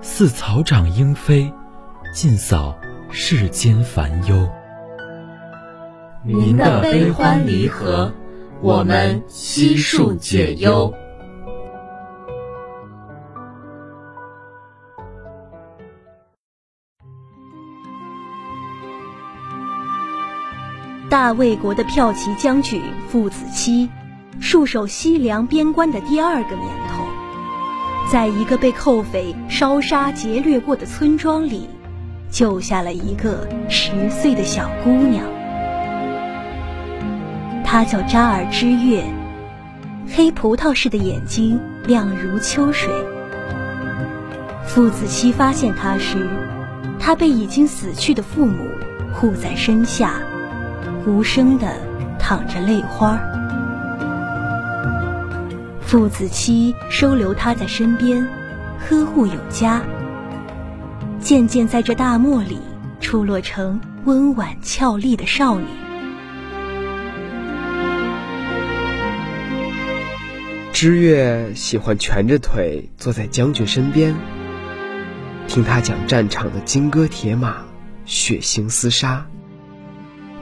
似草长莺飞，尽扫世间烦忧。您的悲欢离合，我们悉数解忧。大魏国的骠骑将军傅子期，戍守西凉边关的第二个年头。在一个被寇匪烧杀劫掠过的村庄里，救下了一个十岁的小姑娘。她叫扎尔之月，黑葡萄似的眼睛亮如秋水。傅子期发现她时，她被已经死去的父母护在身下，无声地淌着泪花。傅子期收留她在身边，呵护有加。渐渐在这大漠里出落成温婉俏丽的少女。知月喜欢蜷着腿坐在将军身边，听他讲战场的金戈铁马、血腥厮杀，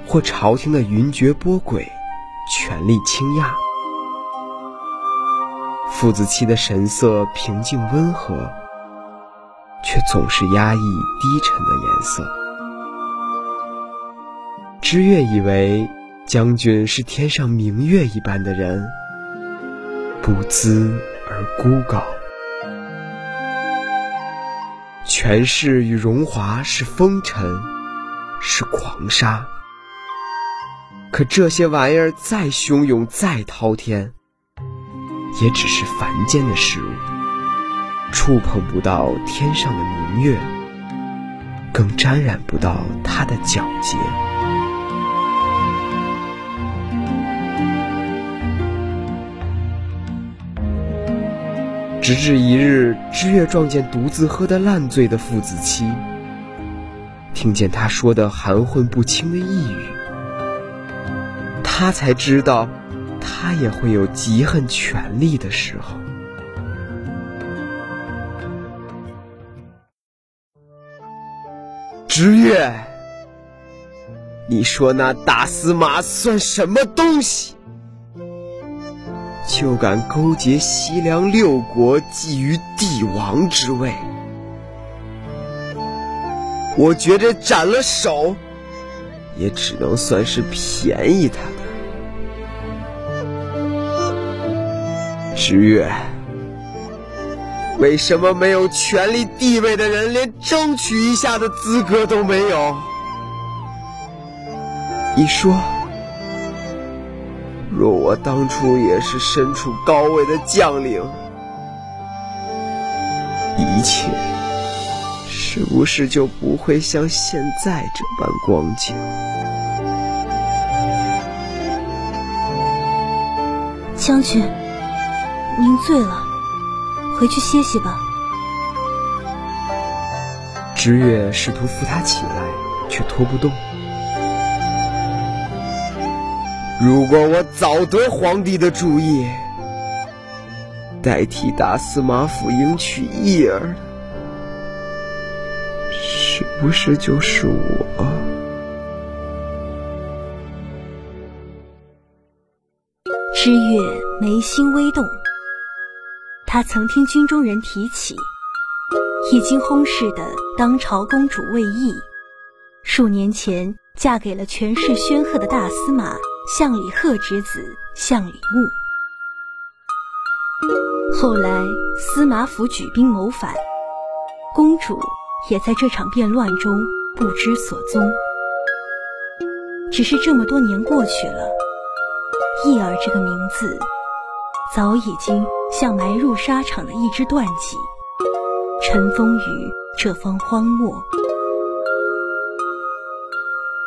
或朝廷的云谲波诡、权力倾轧。傅子期的神色平静温和，却总是压抑低沉的颜色。知月以为将军是天上明月一般的人，不姿而孤高，权势与荣华是风尘，是狂沙。可这些玩意儿再汹涌，再滔天。也只是凡间的事物，触碰不到天上的明月，更沾染不到它的皎洁。直至一日，知月撞见独自喝得烂醉的父子期，听见他说的含混不清的呓语，他才知道。他也会有极恨权力的时候。知月，你说那大司马算什么东西？就敢勾结西凉六国，觊觎帝王之位？我觉着斩了手，也只能算是便宜他的。知月，为什么没有权力地位的人连争取一下的资格都没有？你说，若我当初也是身处高位的将领，一切是不是就不会像现在这般光景？将军。您醉了，回去歇息吧。知月试图扶他起来，却拖不动。如果我早得皇帝的注意，代替大司马府迎娶义儿，是不是就是我？知月眉心微动。他曾听军中人提起，已经薨逝的当朝公主魏懿，数年前嫁给了权势煊赫的大司马项李贺之子项李牧。后来司马府举兵谋反，公主也在这场变乱中不知所踪。只是这么多年过去了，翊儿这个名字早已经像埋入沙场的一支断戟。尘封于这方荒漠。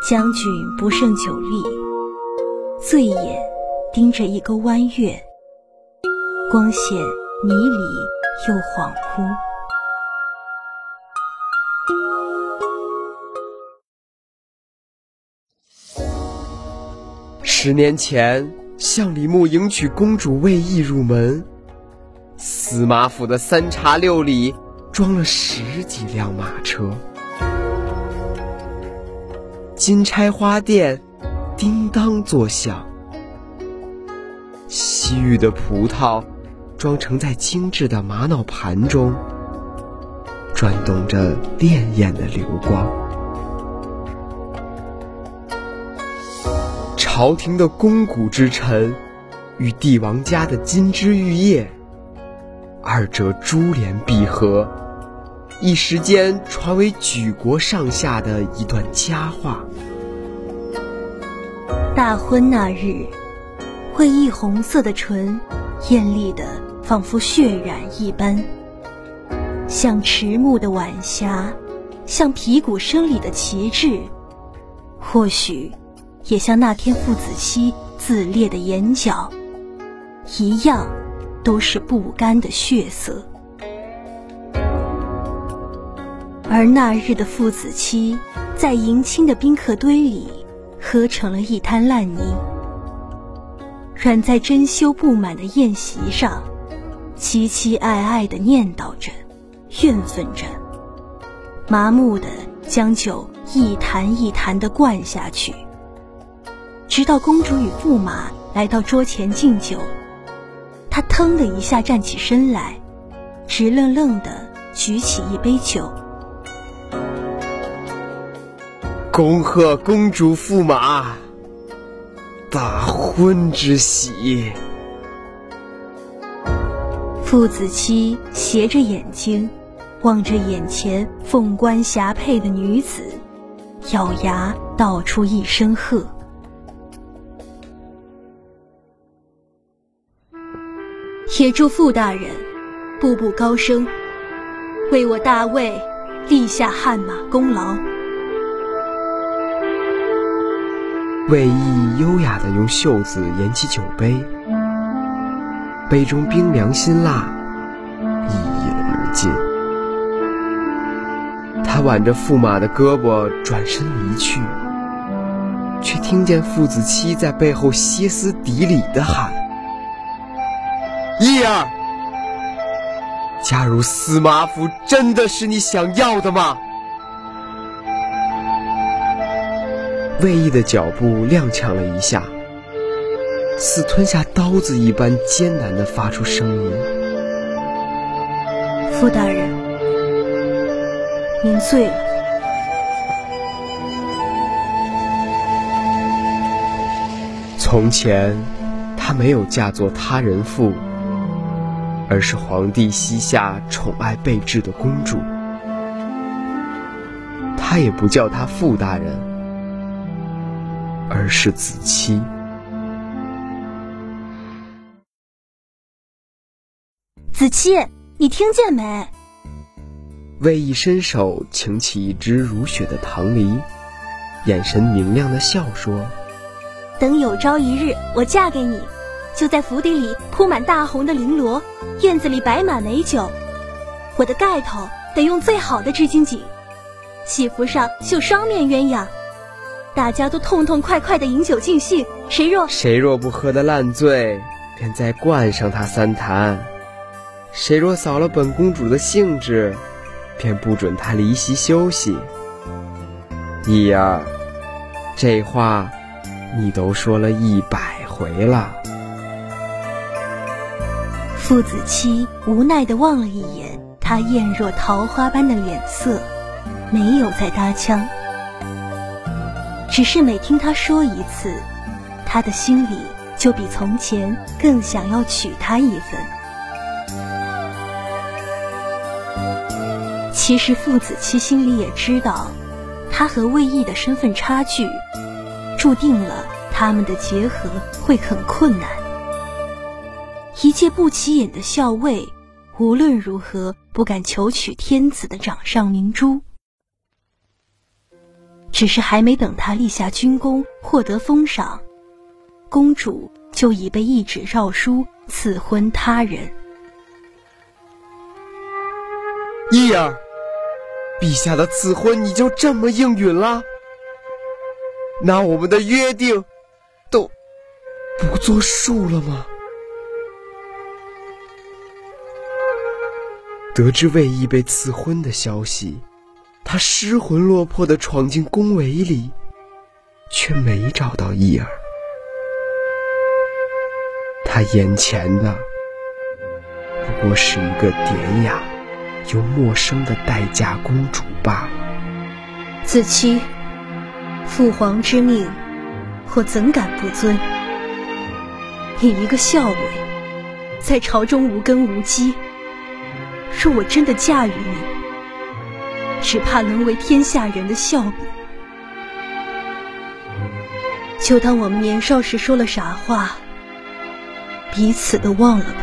将军不胜酒力，醉眼盯着一钩弯月，光线迷离又恍惚。十年前，向李牧迎娶公主魏翊入门，司马府的三茶六里。装了十几辆马车，金钗花店叮当作响，西域的葡萄装成在精致的玛瑙盘中，转动着潋滟的流光。朝廷的肱骨之臣与帝王家的金枝玉叶，二者珠联璧合。一时间传为举国上下的一段佳话。大婚那日，会翊红色的唇，艳丽的仿佛血染一般，像迟暮的晚霞，像皮鼓声里的旗帜，或许也像那天父子期自裂的眼角，一样，都是不甘的血色。而那日的父子期，在迎亲的宾客堆里，喝成了一滩烂泥；软在珍馐布满的宴席上，凄凄爱爱地念叨着，怨愤着，麻木地将酒一坛一坛地灌下去，直到公主与驸马来到桌前敬酒，他腾的一下站起身来，直愣愣地举起一杯酒。恭贺公主驸马大婚之喜！傅子期斜着眼睛望着眼前凤冠霞帔的女子，咬牙道出一声喝：“铁柱傅大人步步高升，为我大魏立下汗马功劳。”魏翊优雅地用袖子沿起酒杯，杯中冰凉辛辣，一饮而尽。他挽着驸马的胳膊转身离去，却听见父子妻在背后歇斯底里地喊：“翊儿，加入司马府真的是你想要的吗？”魏毅的脚步踉跄了一下，似吞下刀子一般艰难的发出声音：“傅大人，您醉了。”从前，她没有嫁作他人妇，而是皇帝膝下宠爱备至的公主。他也不叫她傅大人。而是子期。子期，你听见没？魏翊伸手擎起一只如雪的棠梨，眼神明亮的笑说：“等有朝一日我嫁给你，就在府邸里铺满大红的绫罗，院子里摆满美酒。我的盖头得用最好的织金锦，喜服上绣双面鸳鸯。”大家都痛痛快快的饮酒尽兴，谁若谁若不喝得烂醉，便再灌上他三坛；谁若扫了本公主的兴致，便不准他离席休息。一儿，这话你都说了一百回了。父子妻无奈的望了一眼他艳若桃花般的脸色，没有再搭腔，只是每听他说一次，他的心里就比从前更想要娶她一分。其实傅子期心里也知道，他和魏毅的身份差距，注定了他们的结合会很困难。一介不起眼的校尉，无论如何不敢求娶天子的掌上明珠。只是还没等他立下军功，获得封赏，公主就已被一纸诏书赐婚他人。义儿，陛下的赐婚你就这么应允了？那我们的约定都不作数了吗？得知魏毅被赐婚的消息，他失魂落魄的闯进宫闱里，却没找到义儿。他眼前的不过是一个典雅又陌生的待嫁公主罢了。子期，父皇之命，我怎敢不遵？你一个校尉，在朝中无根无基。若我真的嫁与你，只怕沦为天下人的笑柄。就当我们年少时说了傻话，彼此都忘了吧。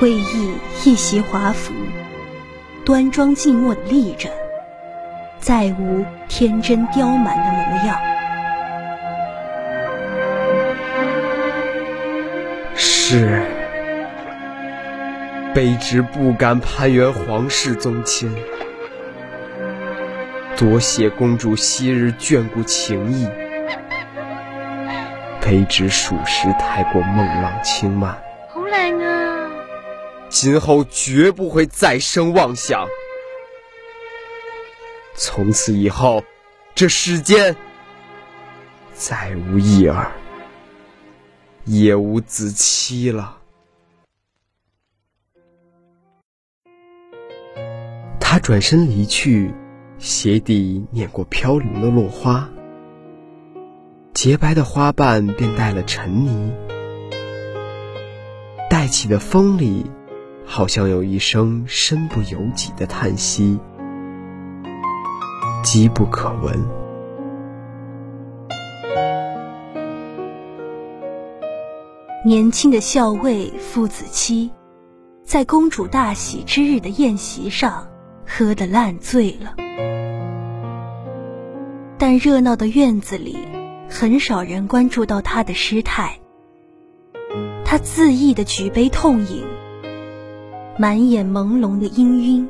魏毅一袭华服，端庄静默的立着，再无天真刁蛮的模样。卑职不敢攀援皇室宗亲，多谢公主昔日眷顾情谊，卑职属实太过孟浪轻慢。后来啊？今后绝不会再生妄想。从此以后，这世间再无义儿。也无子期了。他转身离去，鞋底碾过飘零的落花，洁白的花瓣便带了尘泥，带起的风里，好像有一声身不由己的叹息，机不可闻。年轻的校尉傅子期，在公主大喜之日的宴席上喝得烂醉了。但热闹的院子里，很少人关注到他的失态。他恣意的举杯痛饮，满眼朦胧的氤氲。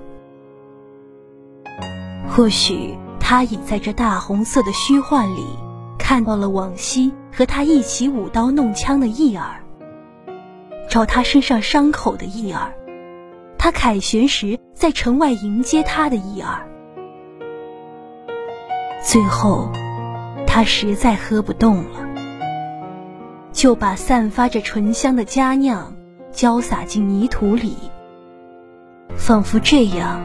或许他已在这大红色的虚幻里，看到了往昔和他一起舞刀弄枪的义儿。找他身上伤口的义儿，他凯旋时在城外迎接他的一儿。最后，他实在喝不动了，就把散发着醇香的佳酿浇洒进泥土里，仿佛这样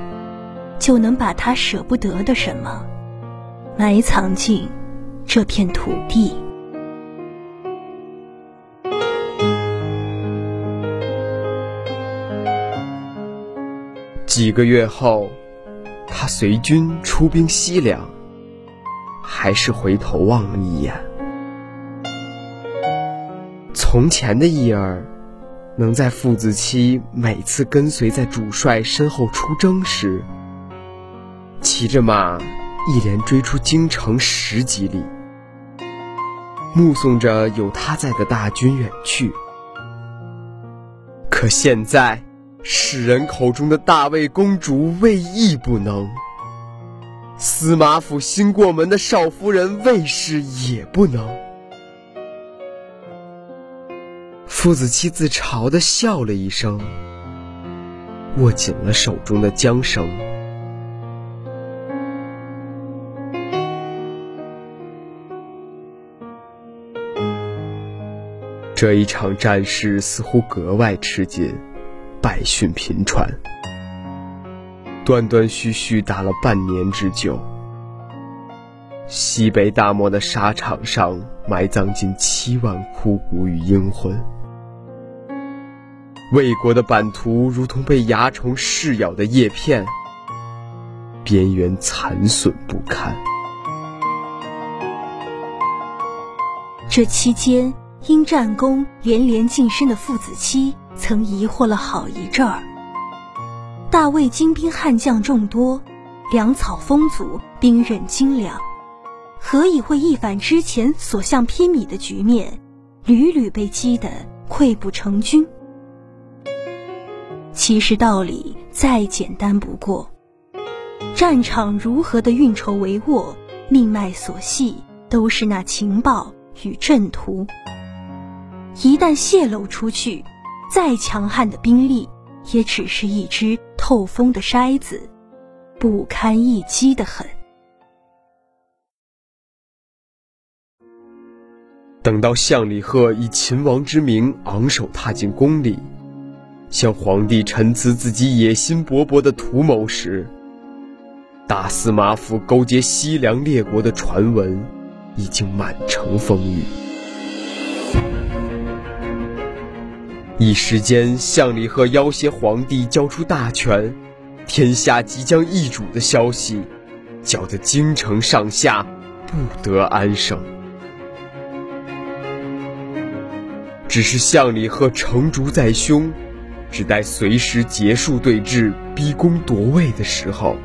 就能把他舍不得的什么埋藏进这片土地。几个月后，他随军出兵西凉，还是回头望了一眼。从前的义儿，能在父子期每次跟随在主帅身后出征时，骑着马一连追出京城十几里，目送着有他在的大军远去。可现在。世人口中的大卫公主魏亦不能，司马府新过门的少夫人魏氏也不能。父子妻自嘲的笑了一声，握紧了手中的缰绳。这一场战事似乎格外吃紧，败讯频传，断断续续打了半年之久。西北大漠的沙场上，埋葬近七万枯骨与英魂。魏国的版图如同被蚜虫噬咬的叶片，边缘残损不堪。这期间，因战功连连晋升的傅子期，曾疑惑了好一阵儿。大魏精兵悍将众多，粮草丰足，兵刃精良。何以会一反之前所向披靡的局面，屡屡被击得溃不成军？其实道理再简单不过，战场如何的运筹帷幄，命脉所系都是那情报与阵图。一旦泄露出去，再强悍的兵力，也只是一只透风的筛子，不堪一击的很。等到项李贺以秦王之名昂首踏进宫里，向皇帝陈词自己野心勃勃的图谋时，大司马府勾结西凉列国的传闻已经满城风雨。一时间，项李贺要挟皇帝交出大权，天下即将易主的消息，搅得京城上下不得安生。只是项李贺成竹在胸，只待随时结束对峙、逼宫夺位的时候，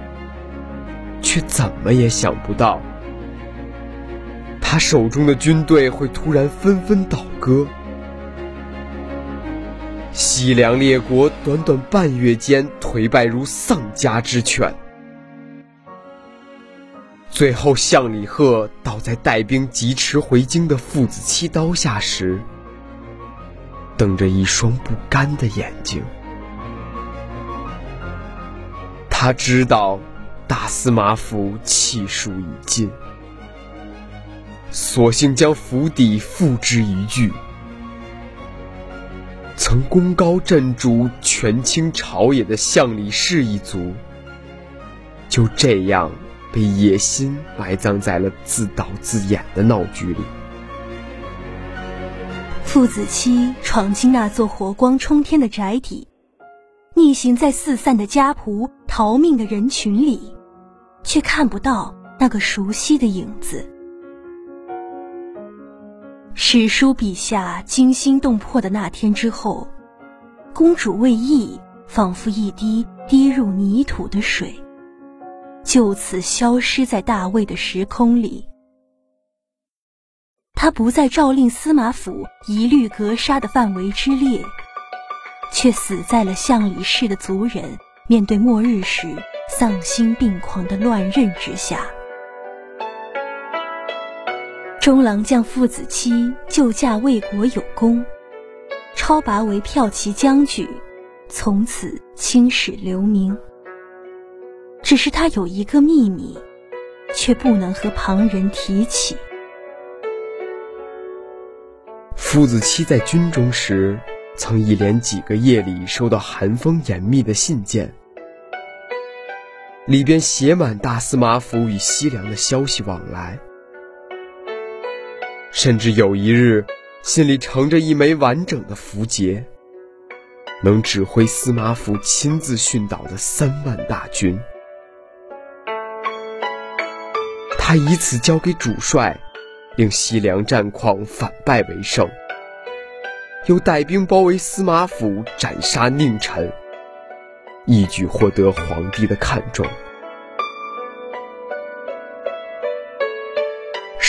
却怎么也想不到，他手中的军队会突然纷纷倒戈。西凉列国短短半月间颓败如丧家之犬，最后项李贺倒在带兵疾驰回京的父子七刀下时。瞪着一双不甘的眼睛，他知道大司马府气数已尽，索性将府邸付之一炬。曾功高震主、权倾朝野的项李氏一族，就这样被野心埋葬在了自导自演的闹剧里。父子期闯进那座火光冲天的宅邸，逆行在四散的家仆、逃命的人群里，却看不到那个熟悉的影子。史书笔下惊心动魄的那天之后，公主魏翊仿佛一滴滴入泥土的水，就此消失在大魏的时空里。他不在诏令司马府一律格杀的范围之列，却死在了项李氏的族人面对末日时丧心病狂的乱刃之下。中郎将父子期救驾魏国有功，超拔为骠骑将军，从此青史留名。只是他有一个秘密，却不能和旁人提起。父子期在军中时，曾一连几个夜里收到寒风严密的信件，里边写满大司马府与西凉的消息往来。甚至有一日，信里盛着一枚完整的符节，能指挥司马府亲自训导的三万大军。他以此交给主帅。令西凉战况反败为胜，又带兵包围司马府，斩杀佞臣，一举获得皇帝的看重。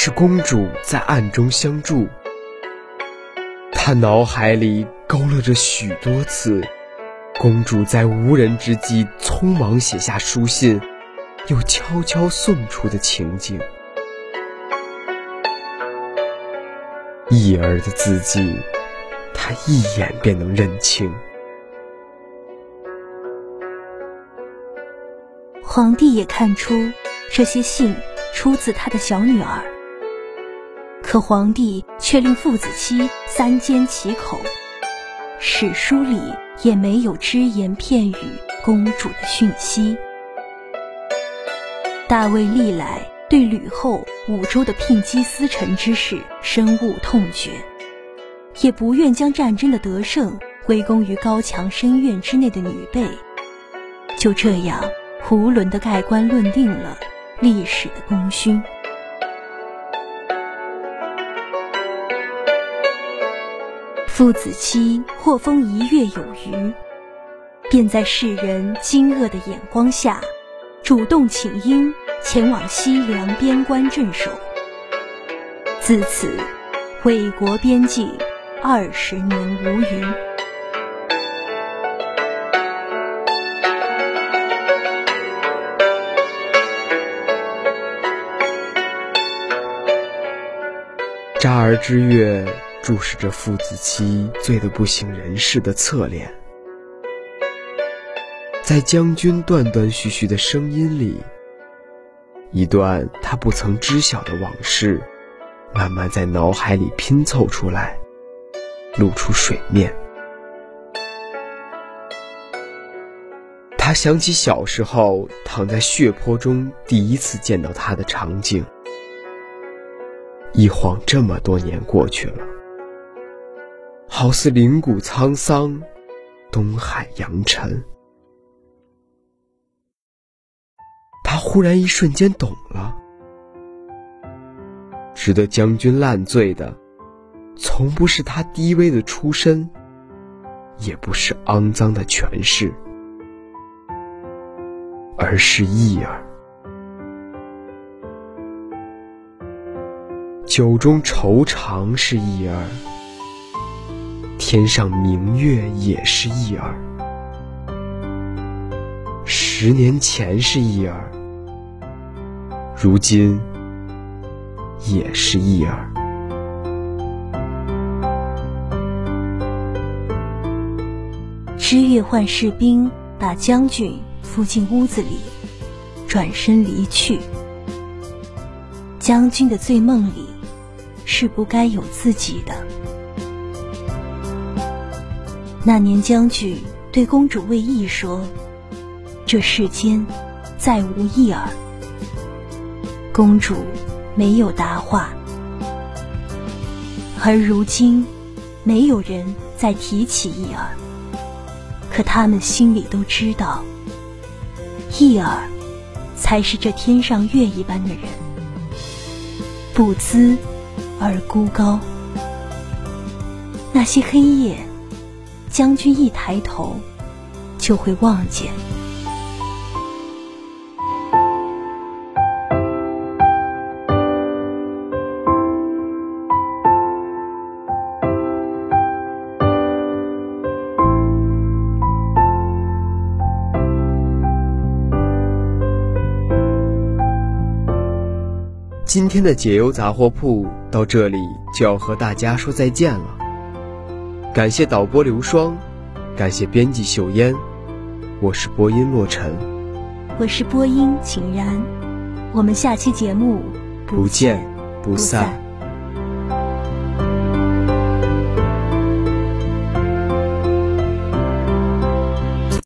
是公主在暗中相助，他脑海里勾勒着许多次，公主在无人之际匆忙写下书信，又悄悄送出的情景。义儿的字迹，他一眼便能认清。皇帝也看出这些信出自他的小女儿，可皇帝却令父子妻三缄其口，史书里也没有只言片语公主的讯息。大卫历来对吕后、武周的聘姬司臣之事深恶痛绝，也不愿将战争的得胜归功于高墙深院之内的女辈，就这样囫囵地盖棺论定了历史的功勋。父子妻获封一月有余，便在世人惊愕的眼光下，主动请缨前往西凉边关镇守。自此，魏国边境二十年无虞。扎儿之月。注视着父子妻醉得不省人事的侧脸，在将军断断续续的声音里，一段他不曾知晓的往事，慢慢在脑海里拼凑出来，露出水面。他想起小时候躺在血泊中第一次见到他的场景，一晃这么多年过去了。好似灵谷沧桑，东海扬尘。他忽然一瞬间懂了，值得将军烂醉的，从不是他低微的出身，也不是肮脏的权势，而是义儿。酒中愁肠是义儿。天上明月也是一儿，十年前是一儿，如今也是一儿。知月唤士兵把将军扶进屋子里，转身离去。将军的醉梦里是不该有自己的。那年，将军对公主魏懿说：“这世间再无义儿。”公主没有答话。而如今，没有人再提起义儿，可他们心里都知道，义儿才是这天上月一般的人，不姿而孤高。那些黑夜。将军一抬头，就会望见。今天的解忧杂货铺到这里就要和大家说再见了。感谢导播刘双，感谢编辑秀烟，我是播音洛尘，我是播音秦然，我们下期节目不见不散。